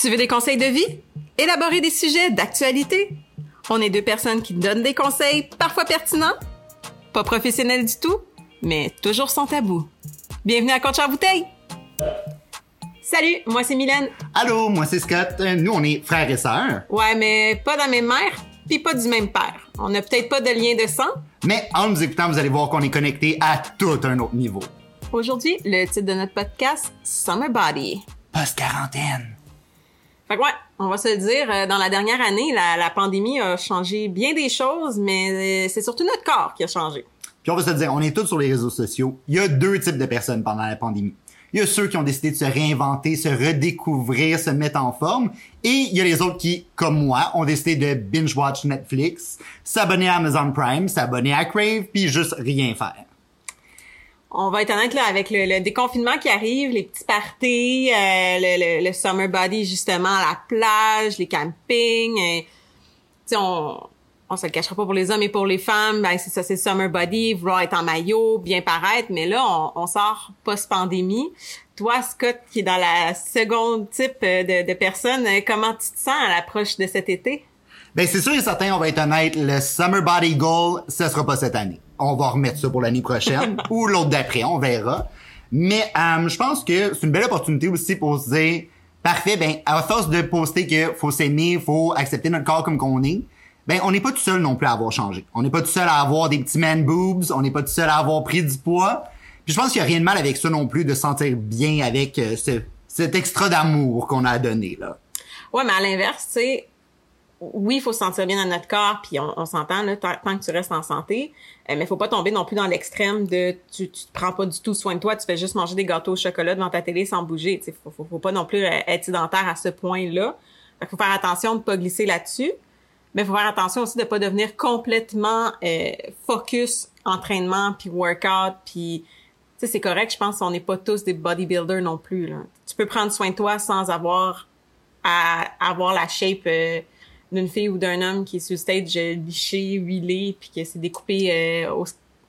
Tu veux des conseils de vie? Élaborer des sujets d'actualité? On est deux personnes qui donnent des conseils parfois pertinents, pas professionnels du tout, mais toujours sans tabou. Bienvenue à Coach en bouteille! Salut, moi c'est Mylène. Allô, moi c'est Scott. Nous, on est frères et sœurs. Ouais, mais pas dans la même mère, puis pas du même père. On n'a peut-être pas de lien de sang. Mais en nous écoutant, vous allez voir qu'on est connectés à tout un autre niveau. Aujourd'hui, le titre de notre podcast, Summer Body. Post-quarantaine. Fait ouais, on va se le dire, euh, dans la dernière année, la, la pandémie a changé bien des choses, mais euh, c'est surtout notre corps qui a changé. Puis on va se dire, on est tous sur les réseaux sociaux. Il y a deux types de personnes pendant la pandémie. Il y a ceux qui ont décidé de se réinventer, se redécouvrir, se mettre en forme. Et il y a les autres qui, comme moi, ont décidé de binge-watch Netflix, s'abonner à Amazon Prime, s'abonner à Crave, puis juste rien faire. On va être honnête là avec le, le déconfinement qui arrive, les petits parties, euh, le, le- le summer body justement à la plage, les campings. euh, tu sais, on on se le cachera pas pour les hommes et pour les femmes, ben c'est ça, c'est summer body, vouloir être en maillot, bien paraître, mais là on, on sort post-pandémie. Toi, Scott, qui est dans la seconde type euh, de, de personnes, euh, comment tu te sens à l'approche de cet été? Ben c'est sûr et certain, on va être honnête, le Summer Body Goal, ça sera pas cette année. On va remettre ça pour l'année prochaine ou l'autre d'après, on verra. Mais euh, je pense que c'est une belle opportunité aussi pour se dire, parfait, ben à force de poster que faut s'aimer, faut accepter notre corps comme qu'on est, ben on n'est pas tout seul non plus à avoir changé. On n'est pas tout seul à avoir des petits man boobs, on n'est pas tout seul à avoir pris du poids. Puis je pense qu'il y a rien de mal avec ça non plus de se sentir bien avec euh, ce, cet extra d'amour qu'on a donné là. Ouais, mais à l'inverse, tu sais, oui, il faut se sentir bien dans notre corps, puis on, s'entend là, tant, que tu restes en santé, euh, mais faut pas tomber non plus dans l'extrême de tu, tu te prends pas du tout soin de toi, tu fais juste manger des gâteaux au chocolat devant ta télé sans bouger. Sais, faut, faut, pas non plus euh, être sédentaire à ce point-là. Qu'il faut faire attention de pas glisser là-dessus, mais faut faire attention aussi de pas devenir complètement euh, focus entraînement puis workout puis c'est correct. Je pense qu'on n'est pas tous des bodybuilders non plus là. Tu peux prendre soin de toi sans avoir à avoir la shape euh, d'une fille ou d'un homme qui est sur le stage euh, liché, huilé, puis qui s'est découpé euh, au,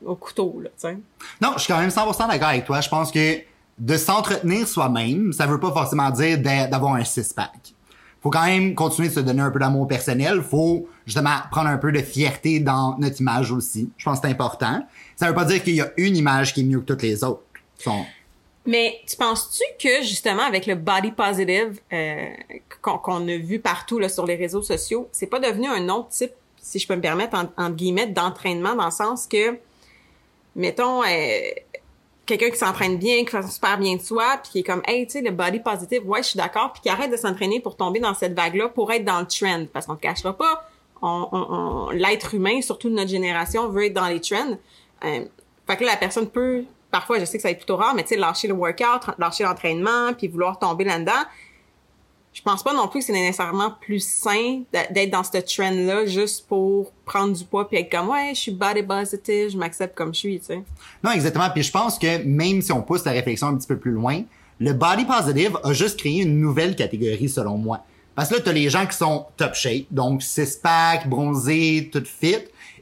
au couteau, là, tu sais. Non, je suis quand même 100% d'accord avec toi. Je pense que de s'entretenir soi-même, ça veut pas forcément dire d'a- d'avoir un six-pack. Faut quand même continuer de se donner un peu d'amour personnel. Faut justement prendre un peu de fierté dans notre image aussi. Je pense que c'est important. Ça veut pas dire qu'il y a une image qui est mieux que toutes les autres. Mais tu penses-tu que justement avec le body positive euh, qu'on a vu partout là, sur les réseaux sociaux, c'est pas devenu un autre type, si je peux me permettre, en, entre guillemets, d'entraînement dans le sens que, mettons, euh, quelqu'un qui s'entraîne bien, qui fait super bien de soi, puis qui est comme, hey, tu sais, le body positive, ouais, je suis d'accord, puis qui arrête de s'entraîner pour tomber dans cette vague-là, pour être dans le trend, parce qu'on ne cachera pas, on, on- on- l'être humain, surtout de notre génération, veut être dans les trends. Euh, fait que là, la personne peut, parfois, je sais que ça va être plutôt rare, mais tu sais, lâcher le workout, lâcher l'entraînement, puis vouloir tomber là-dedans. Je pense pas non plus que c'est nécessairement plus sain d'être dans ce trend-là juste pour prendre du poids puis être comme, ouais, je suis body positive, je m'accepte comme je suis, tu sais. Non, exactement. Puis je pense que même si on pousse la réflexion un petit peu plus loin, le body positive a juste créé une nouvelle catégorie selon moi. Parce que là, t'as les gens qui sont top shape, donc six-pack, bronzés, tout fit,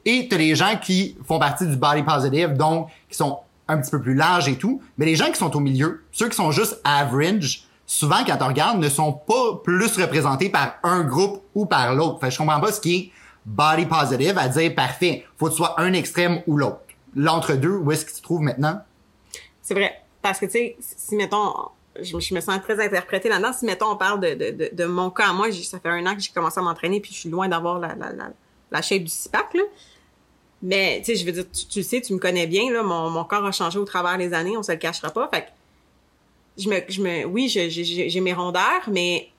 et t'as les gens qui font partie du body positive, donc qui sont un petit peu plus larges et tout. Mais les gens qui sont au milieu, ceux qui sont juste average, souvent quand on regarde, ne sont pas plus représentés par un groupe ou par l'autre. Fait je comprends pas ce qui est body positive à dire parfait, faut que tu sois un extrême ou l'autre. L'entre-deux, où est-ce que tu te trouves maintenant? C'est vrai. Parce que, tu sais, si, mettons, je, me- sens très interprétée là-dedans, si, mettons, on parle de, mon cas, moi, j'ai- ça fait un an que j'ai commencé à m'entraîner, puis je suis loin d'avoir la, la, du six-pack, là. Mais, tu sais, je veux dire, tu, tu sais, tu me connais bien, là, mon, mon corps a changé au travers des années, on se le cachera pas. Fait que, je me, je me, oui, j'ai- mes rondeurs, mais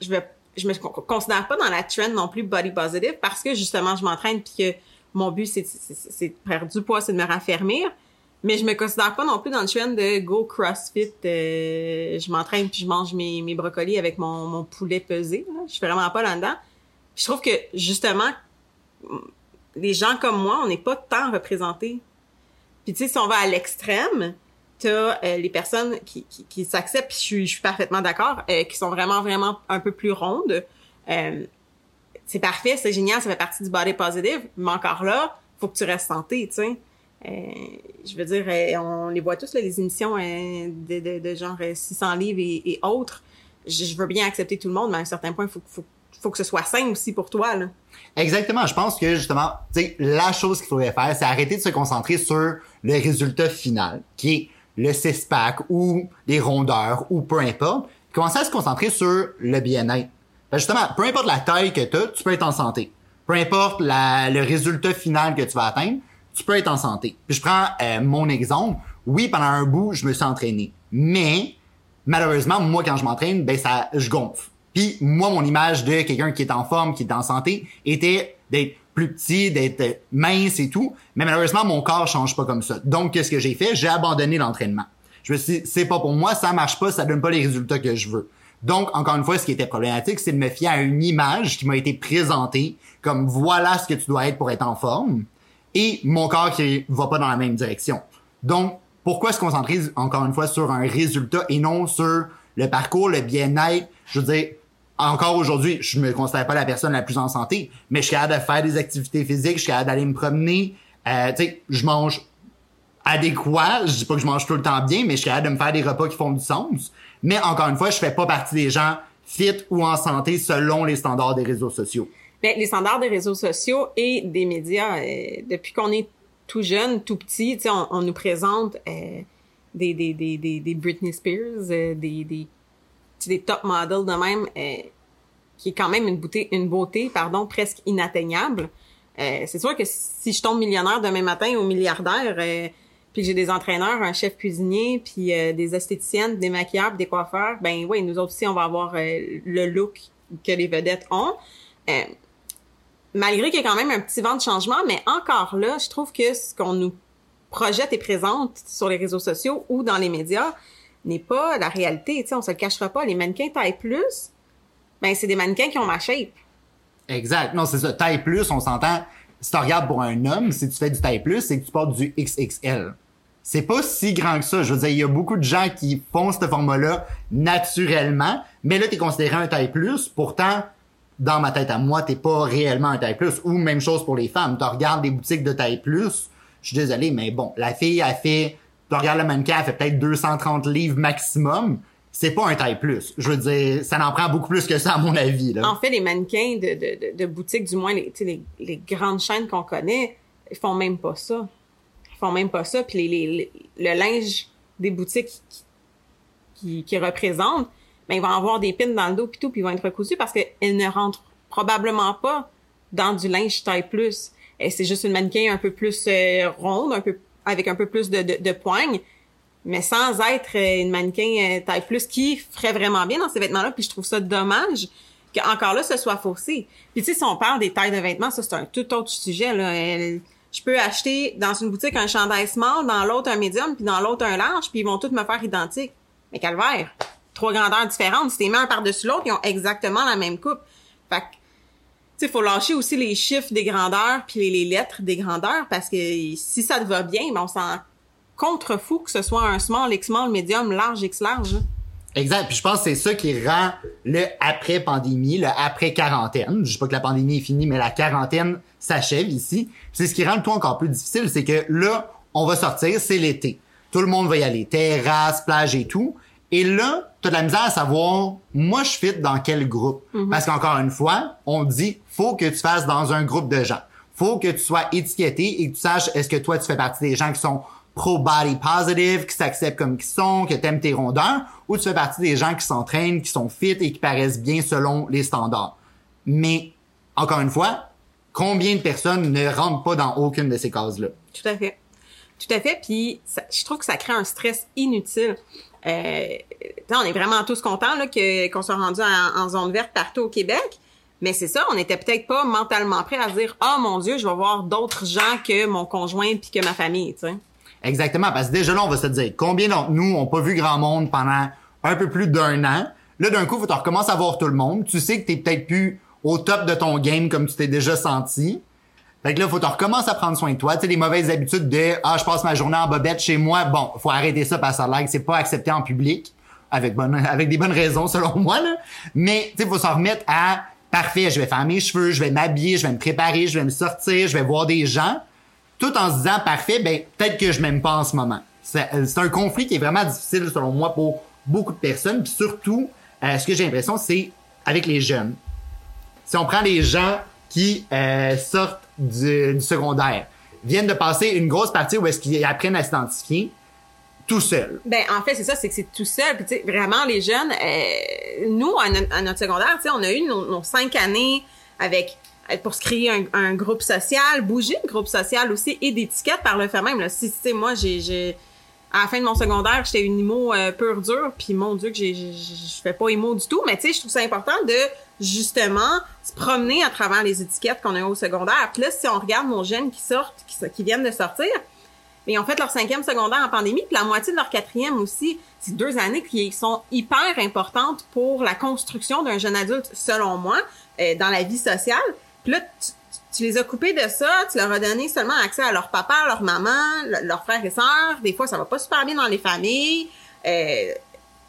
je me, je me con- considère pas dans la trend non plus body positive parce que, justement, je m'entraîne puis que mon but, c'est de perdre du poids, c'est de me raffermir. Mais je me considère pas non plus dans le trend de go CrossFit. euh, je m'entraîne puis je mange mes, mes brocolis avec mon, mon poulet pesé. Là. Je suis vraiment pas là-dedans. Je trouve que justement, les gens comme moi, on n'est pas tant représentés. Puis tu sais, si on va à l'extrême, t'as euh, les personnes qui, s'acceptent, puis je suis, parfaitement d'accord, euh, qui sont vraiment, vraiment un peu plus rondes. Euh, c'est parfait, c'est génial, ça fait partie du body positive, mais encore là, faut que tu restes santé, tu sais. Je veux dire, on les voit tous, les émissions de, de, de genre euh, 600 livres et, autres. je, je veux bien accepter tout le monde, mais à un certain point, il faut, faut, faut que ce soit sain aussi pour toi, là. Exactement. Je pense que justement, la chose qu'il faudrait faire, c'est arrêter de se concentrer sur le résultat final, qui est le six-pack ou les rondeurs ou peu importe. Commencer à se concentrer sur le bien-être. Ben, justement, peu importe la taille que tu as, tu peux être en santé. Peu importe la, le résultat final que tu vas atteindre, tu peux être en santé. Puis je prends euh, mon exemple. Oui, pendant un bout, je me suis entraîné. Mais, malheureusement, moi, quand je m'entraîne, ben ça, je gonfle. Puis moi, mon image de quelqu'un qui est en forme, qui est en santé, était d'être plus petit, d'être mince et tout. Mais malheureusement, mon corps change pas comme ça. Donc, qu'est-ce que j'ai fait? J'ai abandonné l'entraînement. Je me suis dit, c'est pas pour moi, ça marche pas, ça donne pas les résultats que je veux. Donc, encore une fois, ce qui était problématique, c'est de me fier à une image qui m'a été présentée comme voilà ce que tu dois être pour être en forme et mon corps qui va pas dans la même direction. Donc, pourquoi se concentrer encore une fois sur un résultat et non sur le parcours, le bien-être? Je veux dire, encore aujourd'hui, je me considère pas la personne la plus en santé, mais je suis capable de faire des activités physiques, je suis capable d'aller me promener, euh, tu sais, je mange adéquat, je dis pas que je mange tout le temps bien, mais je suis capable de me faire des repas qui font du sens. Mais encore une fois, je fais pas partie des gens fit ou en santé selon les standards des réseaux sociaux. Ben, les standards des réseaux sociaux et des médias, euh, depuis qu'on est tout jeune, tout petit, on, on nous présente euh, des, des, des, des, des Britney Spears, euh, des, des, des top models de même, euh, qui est quand même une beauté, une beauté pardon, presque inatteignable. Euh, c'est sûr que si je tombe millionnaire demain matin ou milliardaire, puis que j'ai des entraîneurs, un chef cuisinier, puis des esthéticiennes, des maquilleurs, des coiffeurs, ben oui, nous autres aussi, on va avoir le look que les vedettes ont malgré qu'il y a quand même un petit vent de changement, mais encore là, je trouve que ce qu'on nous projette et présente sur les réseaux sociaux ou dans les médias n'est pas la réalité. Tu sais, on se le cachera pas. Les mannequins taille plus, ben c'est des mannequins qui ont ma shape. Exact. Non, c'est ça. Taille plus, on s'entend. Si tu regardes pour un homme, si tu fais du taille plus, c'est que tu portes du XXL. C'est pas si grand que ça. Je veux dire, il y a beaucoup de gens qui font ce format-là naturellement, mais là, tu es considéré un taille plus. Pourtant, dans ma tête à moi, t'es pas réellement un taille plus. Ou même chose pour les femmes. Tu regardes des boutiques de taille plus. Je suis désolé, mais bon, la fille a fait, tu regardes le mannequin, elle fait peut-être 230 livres maximum. C'est pas un taille plus. Je veux dire, ça en prend beaucoup plus que ça, à mon avis. Là. En fait, les mannequins de, de, de, boutiques, du moins les, les, les grandes chaînes qu'on connaît, ils font même pas ça. Ils font même pas ça. Puis les, les, le linge des boutiques qui, qui, représentent, ben, ils vont avoir des pins dans le dos puis tout, puis ils vont être recousus parce qu'elles ne rentrent probablement pas dans du linge taille plus. C'est juste une mannequin un peu plus euh, ronde, un peu avec un peu plus de, de, poigne, mais sans être euh, une mannequin euh, taille plus qui ferait vraiment bien dans ces vêtements-là. Puis je trouve ça dommage qu'encore là, ce soit faussé. Puis tu sais, si on parle des tailles de vêtements, ça c'est un tout autre sujet. Je peux acheter dans une boutique un chandail small, dans l'autre un médium, puis dans l'autre un large, puis ils vont tous me faire identique. Mais calvaire! trois grandeurs différentes. Si t'es mis un par-dessus l'autre, ils ont exactement la même coupe. Fait que, sais, faut lâcher aussi les chiffres des grandeurs puis les, lettres des grandeurs parce que si ça te va bien, ben on s'en contrefou que ce soit un small, X small, medium, large, X large. Exact. Puis je pense que c'est ça qui rend le après pandémie, le après quarantaine. Je sais pas que la pandémie est finie, mais la quarantaine s'achève ici. C'est ce qui rend le tout encore plus difficile, c'est que là, on va sortir, c'est l'été. Tout le monde va y aller, terrasse, plage et tout. Et là, t'as de la misère à savoir, moi, je fit dans quel groupe. Mhm. Parce qu'encore une fois, on dit, faut que tu fasses dans un groupe de gens. Faut que tu sois étiqueté et que tu saches, est-ce que toi, tu fais partie des gens qui sont pro-body positive, qui s'acceptent comme qu'ils sont, que t'aimes tes rondeurs, ou tu fais partie des gens qui s'entraînent, qui sont fit et qui paraissent bien selon les standards. Mais, encore une fois, combien de personnes ne rentrent pas dans aucune de ces cases-là? Tout à fait. Tout à fait. Puis, je trouve que ça crée un stress inutile. Euh, on est vraiment tous contents que, qu'on soit rendu en, zone verte partout au Québec. Mais c'est ça, on était peut-être pas mentalement prêt à dire oh mon Dieu, je vais voir d'autres gens que mon conjoint puis que ma famille, tu sais. Exactement, parce que déjà là, on va se dire combien d'entre nous ont pas vu grand monde pendant un peu plus d'un an? Là, d'un coup, faut tu recommences à voir tout le monde. Tu sais que t'es peut-être plus au top de ton game comme tu t'es déjà senti. Fait que là, faut que tu recommences à prendre soin de toi. Tu sais, les mauvaises habitudes de « Ah, je passe ma journée en bobette chez moi ». Bon, faut arrêter ça parce que ça c'est pas accepté en public. Avec bonne, avec des bonnes raisons, selon moi, là. Mais, tu sais, faut s'en remettre à « Parfait, je vais faire mes cheveux, je vais m'habiller, je vais me préparer, je vais me sortir, je vais voir des gens. » Tout en se disant « Parfait, ben, peut-être que je m'aime pas en ce moment. » C'est un conflit qui est vraiment difficile, selon moi, pour beaucoup de personnes. Puis surtout, euh, ce que j'ai l'impression, c'est avec les jeunes. Si on prend les gens qui euh, sortent du, secondaire, viennent de passer une grosse partie où est-ce qu'ils apprennent à s'identifier tout seul. Ben en fait c'est ça, c'est que c'est tout seul. Puis tu sais vraiment les jeunes, euh, nous à, à notre secondaire, on a eu nos, cinq années avec pour se créer un, groupe social, bouger le groupe social aussi et d'étiquettes par le fait même. Si tu sais moi j'ai à la fin de mon secondaire, j'étais une IMO euh, pure dure, puis mon Dieu que j'ai- je fais pas IMO du tout, mais tu sais, je trouve ça important de justement se promener à travers les étiquettes qu'on a au secondaire. Puis là, si on regarde nos jeunes qui sortent, qui, viennent de sortir, ils ont fait leur cinquième secondaire en pandémie, puis la moitié de leur quatrième aussi. C'est deux années qui sont hyper importantes pour la construction d'un jeune adulte, selon moi, euh, dans la vie sociale. Puis là, tu, tu les as coupés de ça, tu leur as donné seulement accès à leur papa, leur maman, le- leurs frères et sœurs. Des fois, ça va pas super bien dans les familles. Euh,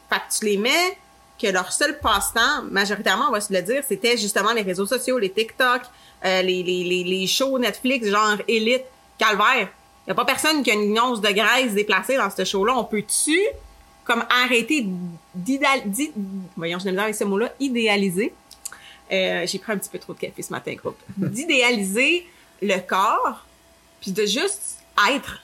fait que tu les mets que leur seul passe-temps, majoritairement, on va se le dire, c'était justement les réseaux sociaux, les TikTok, euh, les, les, les, les shows Netflix, genre Elite, Calvaire. Y a pas personne qui a une once de graisse déplacée dans ce show-là. On peut-tu, comme, arrêter d'idéal... d'i- Voyons, je n'ai avec ce mot-là, idéaliser? Euh, j'ai pris un petit peu trop de café ce matin, groupe. D'idéaliser le corps, puis de juste être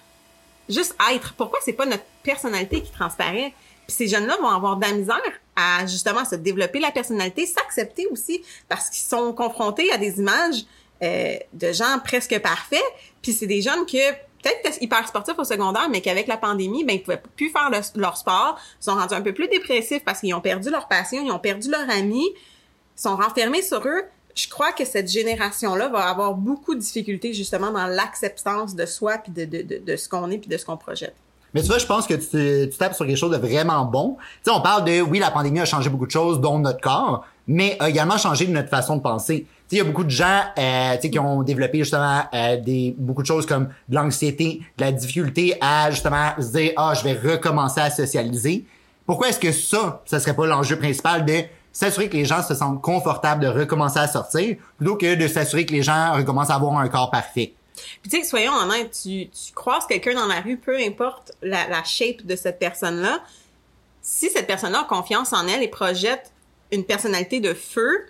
juste être. Pourquoi c'est pas notre personnalité qui transparaît? Puis ces jeunes-là vont avoir de la misère à justement se développer la personnalité, s'accepter aussi, parce qu'ils sont confrontés à des images euh, de gens presque parfaits. Puis c'est des jeunes que peut-être hyper sportifs au secondaire, mais qu'avec la pandémie, ben ils pouvaient plus faire le- leur sport, sont rendus un peu plus dépressifs parce qu'ils ont perdu leur passion, ils ont perdu leur ami, ils sont renfermés sur eux. Je crois que cette génération-là va avoir beaucoup de difficultés justement dans l'acceptance de soi puis de, de, de, de ce qu'on est puis de ce qu'on projette. Mais tu vois, je pense que tu, tu tapes sur quelque chose de vraiment bon. Tu sais, on parle de, oui, la pandémie a changé beaucoup de choses, dont notre corps, mais a également changé notre façon de penser. Tu sais, il y a beaucoup de gens, euh, tu sais, qui ont développé justement euh, des beaucoup de choses comme de l'anxiété, de la difficulté à justement se dire, ah, je vais recommencer à socialiser. Pourquoi est-ce que ça, ça serait pas l'enjeu principal de s'assurer que les gens se sentent confortables de recommencer à sortir, plutôt que de s'assurer que les gens recommencent à avoir un corps parfait? Puis tu sais, soyons honnêtes, tu, tu croises quelqu'un dans la rue, peu importe la, la shape de cette personne-là, si cette personne-là a confiance en elle et projette une personnalité de feu,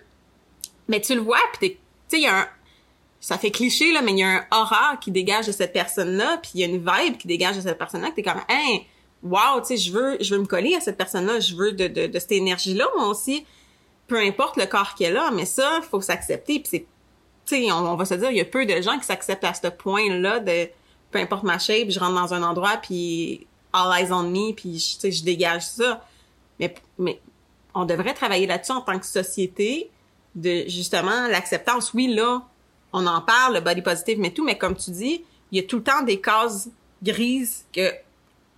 mais tu le vois, puis tu sais, il y a un... Ça fait cliché, là, mais il y a un aura qui dégage de cette personne-là, puis il y a une vibe qui dégage de cette personne-là, que t'es comme, hey, wow, tu sais, je veux, je veux me coller à cette personne-là, je veux de, de, de cette énergie-là, moi aussi. Peu importe le corps qu'elle a, mais ça, faut s'accepter, puis c'est tu sais, on, va se dire, il y a peu de gens qui s'acceptent à ce point-là de peu importe ma shape, je rentre dans un endroit puis all eyes on me puis tu sais, je dégage ça. Mais, mais on devrait travailler là-dessus en tant que société de justement l'acceptance. Oui, là, on en parle, le body positive, mais tout, mais comme tu dis, il y a tout le temps des cases grises que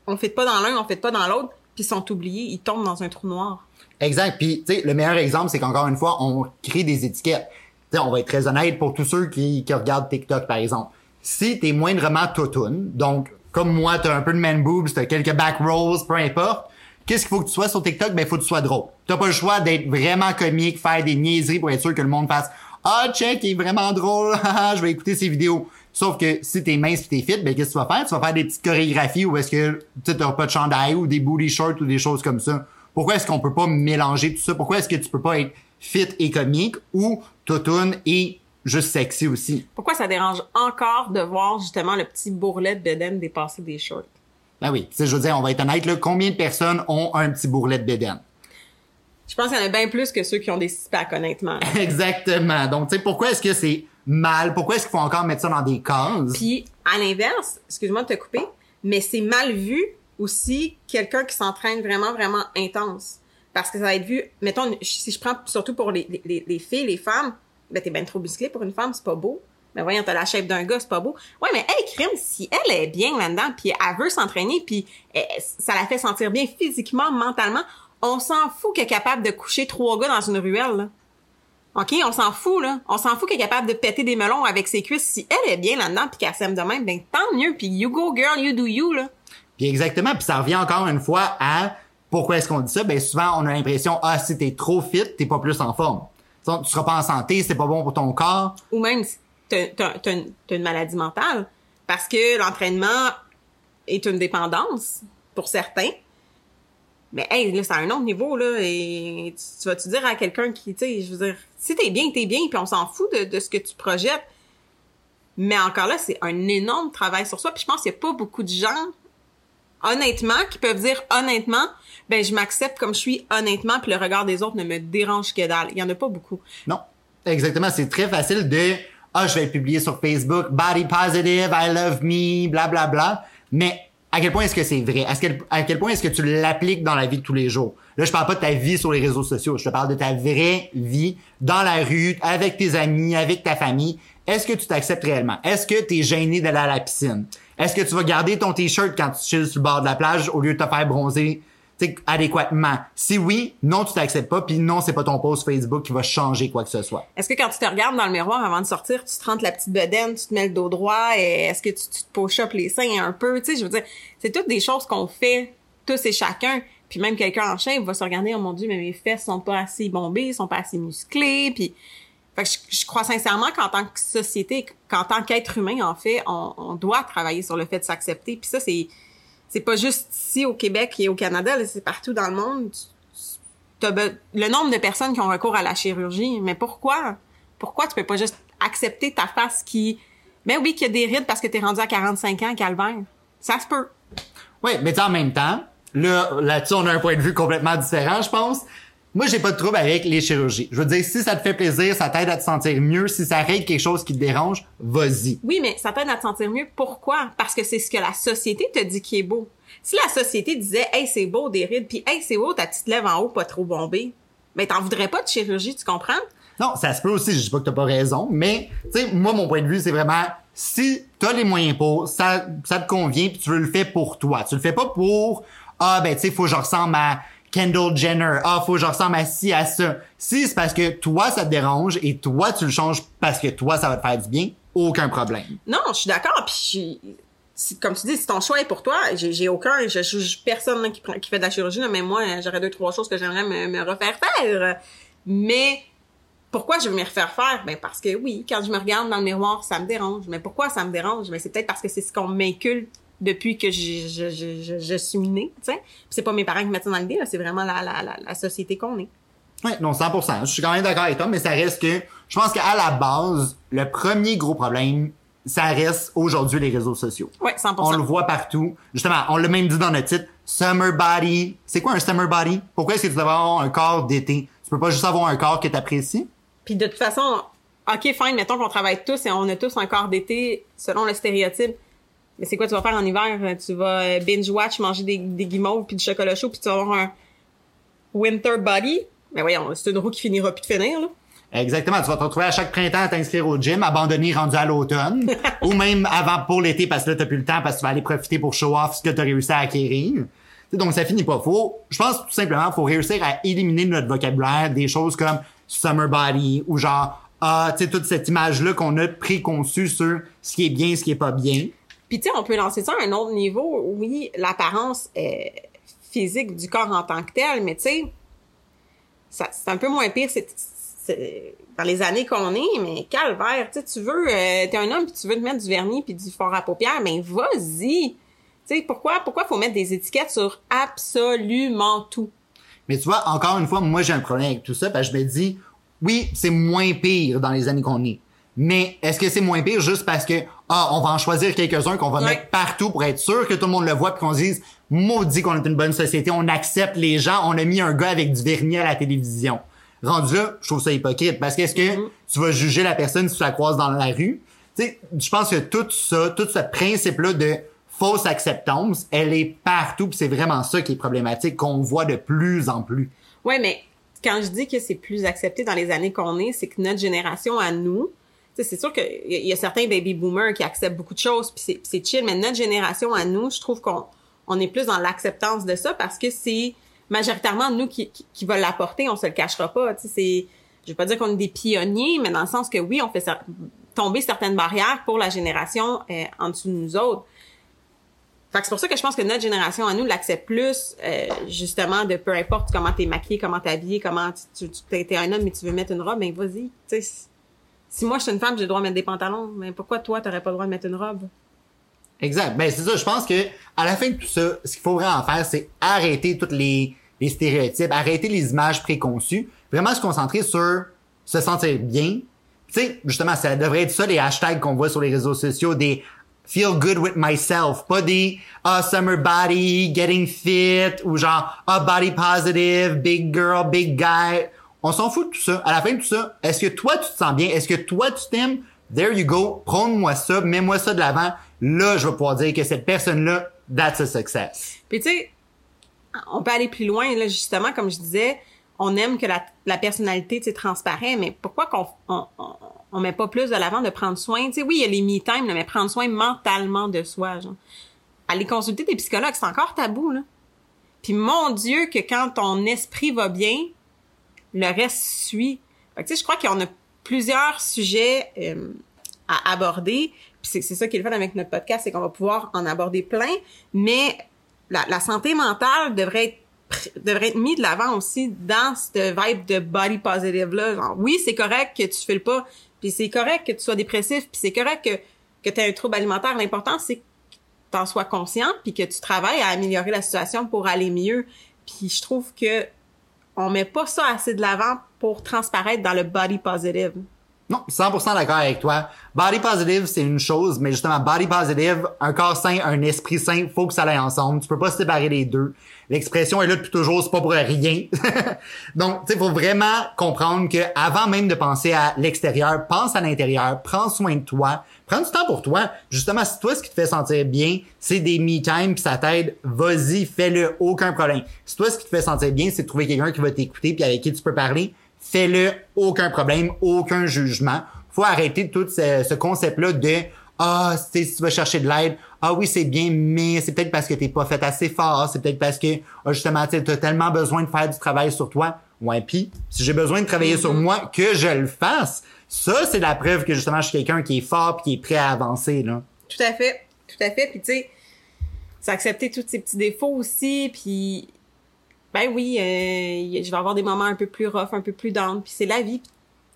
on fait pas dans l'un, on fait pas dans l'autre, puis sont oubliés, ils tombent dans un trou noir. Exact. Puis, tu sais, le meilleur exemple, c'est qu'encore une fois, on crée des étiquettes. Tu sais, on va être très honnête pour tous ceux qui, qui regardent TikTok, par exemple. Si t'es moindrement totoune, donc, comme moi, t'as un peu de man boobs, t'as quelques back rolls, peu importe, qu'est-ce qu'il faut que tu sois sur TikTok? Ben, faut que tu sois drôle. T'as pas le choix d'être vraiment comique, faire des niaiseries pour être sûr que le monde fasse Ah, check, il est vraiment drôle, haha, je vais écouter ses vidéos. Sauf que si t'es mince pis t'es fit, ben qu'est-ce que tu vas faire? Tu vas faire des petites chorégraphies où est-ce que tu t'as pas de chandail ou des booty shorts ou des choses comme ça. Pourquoi est-ce qu'on peut pas mélanger tout ça? Pourquoi est-ce que tu peux pas être fit et comique ou toutoune et juste sexy aussi? Pourquoi ça dérange encore de voir justement le petit bourrelet de Beden dépasser des shorts? Ben oui, tu sais, je veux dire, on va être honnête, là, combien de personnes ont un petit bourrelet de bédaine? Je pense qu'il y en a bien plus que ceux qui ont des six-packs, honnêtement. Exactement. Donc, tu sais, pourquoi est-ce que c'est mal? Pourquoi est-ce qu'il faut encore mettre ça dans des cases? Puis, à l'inverse, excuse-moi de te couper, mais c'est mal vu aussi quelqu'un qui s'entraîne vraiment, vraiment intense. Parce que ça va être vu, mettons, si je prends surtout pour les, les, les filles, les femmes, ben t'es bien trop musclé pour une femme, c'est pas beau. Ben voyons, t'as la shape d'un gars, c'est pas beau. Ouais, mais elle, crime, si elle est bien là-dedans, puis elle veut s'entraîner, puis eh, ça la fait sentir bien physiquement, mentalement, on s'en fout qu'elle est capable de coucher trois gars dans une ruelle, là. OK, on s'en fout, là. On s'en fout qu'elle est capable de péter des melons avec ses cuisses. Si elle est bien là-dedans puis qu'elle s'aime de même, ben tant mieux. Puis you go, girl, you do you, là. Puis exactement, puis ça revient encore une fois à pourquoi est-ce qu'on dit ça? Ben souvent, on a l'impression, ah, si t'es trop fit, t'es pas plus en forme. Tu Tu seras pas en santé, c'est pas bon pour ton corps. Ou même si t'as, une, maladie mentale. Parce que l'entraînement est une dépendance pour certains. Mais hey, là, c'est à un autre niveau, là, et tu, tu vas-tu dire à quelqu'un qui, tu sais, je veux dire, si t'es bien, t'es bien, puis on s'en fout de, ce que tu projettes. Mais encore là, c'est un énorme travail sur soi. Puis je pense qu'il y a pas beaucoup de gens, honnêtement, qui peuvent dire honnêtement, ben je m'accepte comme je suis honnêtement, puis le regard des autres ne me dérange que dalle. Il y en a pas beaucoup. Non, exactement. C'est très facile de ah je vais le publier sur Facebook, body positive, I love me, bla bla bla. Mais à quel point est-ce que c'est vrai? À quel, point est-ce que tu l'appliques dans la vie de tous les jours? Là, je parle pas de ta vie sur les réseaux sociaux. Je te parle de ta vraie vie dans la rue, avec tes amis, avec ta famille. Est-ce que tu t'acceptes réellement? Est-ce que tu es gêné d'aller à la piscine? Est-ce que tu vas garder ton t-shirt quand tu chilles sur le bord de la plage au lieu de te faire bronzer adéquatement? Si oui, non, tu t'acceptes pas, puis non, c'est pas ton post Facebook qui va changer quoi que ce soit. Est-ce que quand tu te regardes dans le miroir avant de sortir, tu te rentres la petite bedaine, tu te mets le dos droit, et est-ce que tu, te push-up les seins un peu, tu sais, je veux dire, c'est toutes des choses qu'on fait tous et chacun. Puis même quelqu'un en chien va se regarder, oh mon dieu, mais mes fesses sont pas assez bombées, sont pas assez musclées, puis fait que je, crois sincèrement qu'en tant que société, qu'en tant qu'être humain, en fait, on, doit travailler sur le fait de s'accepter. Puis ça, c'est c'est pas juste ici au Québec et au Canada, c'est partout dans le monde. Le nombre de personnes qui ont recours à la chirurgie, mais pourquoi? Pourquoi tu peux pas juste accepter ta face qui... Ben oui, qu'il y a des rides parce que t'es rendu à 45 ans, calvaire. Ça se peut. Oui, mais en même temps, là, là-dessus, on a un point de vue complètement différent, je pense. Moi, j'ai pas de trouble avec les chirurgies. Je veux dire, si ça te fait plaisir, ça t'aide à te sentir mieux, si ça règle quelque chose qui te dérange, vas-y. Oui, mais ça t'aide à te sentir mieux. Pourquoi? Parce que c'est ce que la société te dit qui est beau. Si la société disait, hey, c'est beau des rides, puis hey, c'est beau ta petite lèvre en haut pas trop bombée, ben t'en voudrais pas de chirurgie, tu comprends? Non, ça se peut aussi, je dis pas que t'as pas raison, mais, tu sais, moi, mon point de vue, c'est vraiment, si t'as les moyens pour, ça, ça te convient, puis tu veux le faire pour toi. Tu le fais pas pour, ah, ben, tu sais, faut que je ressemble à Kendall Jenner. Ah, faut que je ressemble à ci, à ça. Si c'est parce que toi, ça te dérange, et toi, tu le changes parce que toi, ça va te faire du bien, aucun problème. Non, je suis d'accord. Puis, comme tu dis, si ton choix est pour toi, j'ai aucun, je juge personne qui, fait de la chirurgie, là, mais moi, j'aurais deux, trois choses que j'aimerais me, me refaire faire. Mais pourquoi je veux me refaire faire? Ben parce que oui, quand je me regarde dans le miroir, ça me dérange. Mais pourquoi ça me dérange? Ben c'est peut-être parce que c'est ce qu'on m'inculque depuis que je, je, je, je, je suis née, tu sais. Puis c'est pas mes parents qui me mettent ça dans l'idée, c'est vraiment la, la, la, la société qu'on est. Ouais, non, 100%. Je suis quand même d'accord avec toi, mais ça reste que, je pense qu'à la base, le premier gros problème, ça reste aujourd'hui les réseaux sociaux. Ouais, 100%. On le voit partout. Justement, on l'a même dit dans notre titre, Summer Body. C'est quoi un Summer Body? Pourquoi est-ce que tu dois avoir un corps d'été? Tu peux pas juste avoir un corps que t'apprécies? Puis de toute façon, ok, fine, mettons qu'on travaille tous et on a tous un corps d'été selon le stéréotype. Mais c'est quoi tu vas faire en hiver? Tu vas euh, binge-watch, manger des, des guimauves puis du chocolat chaud puis tu vas avoir un winter body? Mais voyons, c'est une roue qui finira plus de finir, là. Exactement. Tu vas te retrouver à chaque printemps à t'inscrire au gym, abandonné rendu à l'automne, ou même avant pour l'été parce que là, t'as plus le temps parce que tu vas aller profiter pour show off ce que t'as réussi à acquérir. Tu sais, donc ça finit pas. Faut, je pense tout simplement, faut réussir à éliminer de notre vocabulaire des choses comme summer body ou genre, ah, tu sais, toute cette image-là qu'on a préconçue sur ce qui est bien, ce qui est pas bien. Puis tu sais, on peut lancer ça à un autre niveau. Oui, l'apparence physique du corps en tant que tel, mais tu sais, c'est un peu moins pire. C'est dans les années qu'on est, mais calvaire, tu sais, tu veux, euh, t'es un homme puis tu veux te mettre du vernis puis du fard à paupières, mais vas-y. Tu sais, pourquoi, pourquoi faut mettre des étiquettes sur absolument tout? Mais tu vois, encore une fois, moi j'ai un problème avec tout ça parce que je me dis, oui, c'est moins pire dans les années qu'on est. Mais est-ce que c'est moins pire juste parce que ah, on va en choisir quelques-uns qu'on va Ouais. mettre partout pour être sûr que tout le monde le voit puis qu'on se dise maudit qu'on est une bonne société, on accepte les gens, on a mis un gars avec du vernis à la télévision. Rendu là, je trouve ça hypocrite parce qu'est-ce que tu vas juger la personne si tu la croises dans la rue? Tu sais, je pense que tout ça, tout ce principe-là de fausse acceptance, elle est partout puis c'est vraiment ça qui est problématique qu'on voit de plus en plus. Ouais, mais quand je dis que c'est plus accepté dans les années qu'on est, c'est que notre génération à nous, c'est sûr qu'il y, a- certains baby boomers qui acceptent beaucoup de choses, puis c'est- chill, mais notre génération à nous, je trouve qu'on on est plus dans l'acceptance de ça parce que c'est majoritairement nous qui, qui, qui va l'apporter, on se le cachera pas. Tu sais, je vais pas dire qu'on est des pionniers, mais dans le sens que oui, on fait tomber certaines barrières pour la génération euh, en dessous de nous autres. Fait que c'est pour ça que je pense que notre génération à nous l'accepte plus, euh, justement, de peu importe comment t'es maquillé, comment t'es habillé, comment tu, tu t'es un homme mais tu veux mettre une robe, ben vas-y. Tu sais, si- moi je suis une femme, j'ai le droit de mettre des pantalons, mais pourquoi toi t'aurais pas le droit de mettre une robe? Exact. Ben c'est ça, je pense que à la fin de tout ça, ce qu'il faut vraiment faire, c'est arrêter toutes les, les stéréotypes, arrêter les images préconçues, vraiment se concentrer sur se sentir bien. Tu sais, justement, ça devrait être ça les hashtags qu'on voit sur les réseaux sociaux, des feel good with myself, pas des ah summer body, getting fit ou genre ah body positive, big girl, big guy. On s'en fout de tout ça. À la fin de tout ça, est-ce que toi tu te sens bien, est-ce que toi tu t'aimes? There you go, prends-moi ça, mets-moi ça de l'avant. Là, je vais pouvoir dire que cette personne-là, that's a success. Puis tu sais, on peut aller plus loin là justement comme je disais, on aime que la, la personnalité tu transparaît, mais pourquoi qu'on on, on, met pas plus de l'avant de prendre soin? Tu sais, oui, il y a les me time, mais prendre soin mentalement de soi, genre. Aller consulter des psychologues, c'est encore tabou là. Puis mon Dieu que quand ton esprit va bien, le reste suit. Fait que, je crois qu'on a plusieurs sujets euh, à aborder. C'est ça qui est le fun avec notre podcast, c'est qu'on va pouvoir en aborder plein, mais la, santé mentale devrait être devrait être mis de l'avant aussi dans cette vibe de body positive là oui c'est correct que tu le pas puis c'est correct que tu sois dépressif puis c'est correct que que tu aies un trouble alimentaire l'important c'est que tu en sois conscient puis que tu travailles à améliorer la situation pour aller mieux puis je trouve que on met pas ça assez de l'avant pour transparaître dans le body positive. Non, 100% d'accord avec toi. Body positive, c'est une chose, mais justement, body positive, un corps sain, un esprit sain, faut que ça aille ensemble. Tu peux pas séparer les deux. L'expression est là depuis toujours, c'est pas pour rien. Donc, tu sais, faut vraiment comprendre que avant même de penser à l'extérieur, pense à l'intérieur, prends soin de toi, prends du temps pour toi. Justement, si toi, ce qui te fait sentir bien, c'est des me time pis ça t'aide, vas-y, fais-le, aucun problème. Si toi, ce qui te fait sentir bien, c'est de trouver quelqu'un qui va t'écouter puis avec qui tu peux parler, fais-le, aucun problème, aucun jugement. Faut arrêter tout ce, concept-là de ah, si tu vas chercher de l'aide, ah oui, c'est bien, mais c'est peut-être parce que t'es pas fait assez fort, c'est peut-être parce que ah, justement, tu as tellement besoin de faire du travail sur toi. Ouais, puis si j'ai besoin de travailler sur mm-hmm. moi, que je le fasse. Ça, c'est la preuve que justement, je suis quelqu'un qui est fort puis qui est prêt à avancer, là. Tout à fait. Tout à fait. Puis tu sais, c'est accepter tous ces petits défauts aussi, puis ben oui, euh, je vais avoir des moments un peu plus rough, un peu plus down, puis c'est la vie.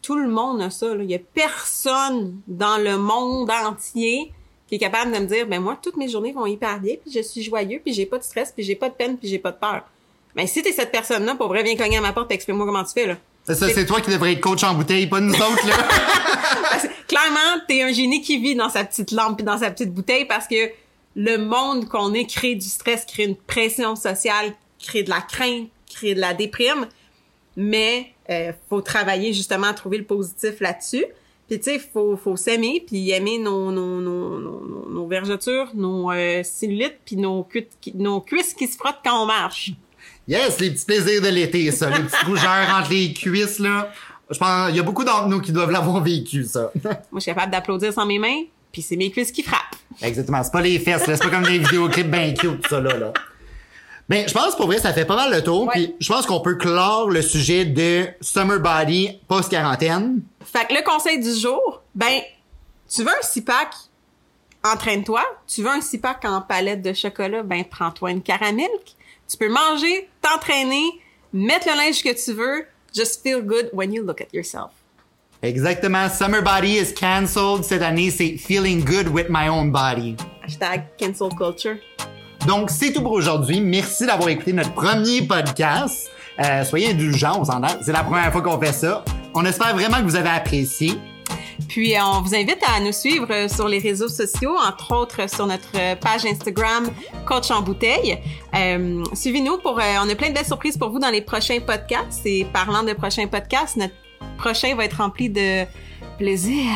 tout le monde a ça. Il y a personne dans le monde entier qui est capable de me dire, ben moi, toutes mes journées vont hyper bien, puis je suis joyeux, puis j'ai pas de stress, puis j'ai pas de peine, puis j'ai pas de peur. Ben si t'es cette personne-là, pour vrai, viens cogner à ma porte et explique-moi comment tu fais, là. C'est ça, c'est toi qui devrais être coach en bouteille, pas nous autres, là. clairement, t'es un génie qui vit dans sa petite lampe et dans sa petite bouteille parce que le monde qu'on est crée du stress, crée une pression sociale créer de la crainte, créer de la déprime, mais euh, faut travailler justement à trouver le positif là-dessus. Puis tu sais, faut faut s'aimer puis aimer nos nos nos nos, nos vergetures, nos euh, cellulites puis nos nos cuisses qui se frottent quand on marche. Yes, les petits plaisirs de l'été, ça, les petites rougeurs entre les cuisses là. Je pense il y a beaucoup d'entre nous qui doivent l'avoir vécu ça. Moi, je suis capable d'applaudir sans mes mains, puis c'est mes cuisses qui frappent. Exactement, c'est pas les fesses, c'est pas comme des vidéoclips bien cute ça là là. Ben, je pense pour vrai, ça fait pas mal le tour. Puis je pense qu'on peut clore le sujet de Summer Body post-quarantaine. Fait que le conseil du jour, ben, tu veux un six-pack? Entraîne-toi. Tu veux un six-pack en palette de chocolat? Ben, prends-toi une caramel. Tu peux manger, t'entraîner, mettre le linge que tu veux. Just feel good when you look at yourself. Exactement. Summer Body is cancelled. Cette année, c'est Feeling Good with My Own Body. Hashtag cancel culture. Donc, c'est tout pour aujourd'hui. Merci d'avoir écouté notre premier podcast. Euh, soyez indulgents, on s'en C'est la première fois qu'on fait ça. On espère vraiment que vous avez apprécié. Puis on vous invite à nous suivre sur les réseaux sociaux, entre autres sur notre page Instagram Coach en bouteille. Euh, suivez-nous pour euh, on a plein de belles surprises pour vous dans les prochains podcasts. Et parlant de prochains podcasts, notre prochain va être rempli de plaisir.